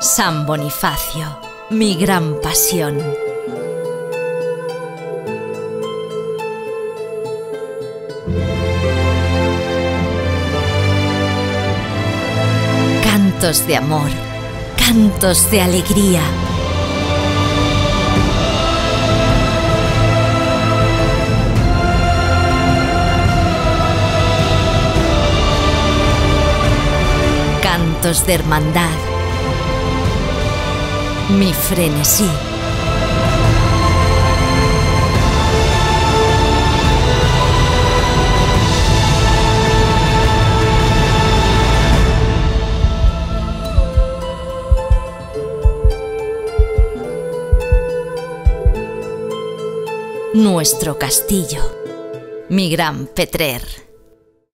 San Bonifacio, mi gran pasión. Cantos de amor, cantos de alegría. Cantos de hermandad. Mi frenesí. Nuestro castillo. Mi gran Petrer.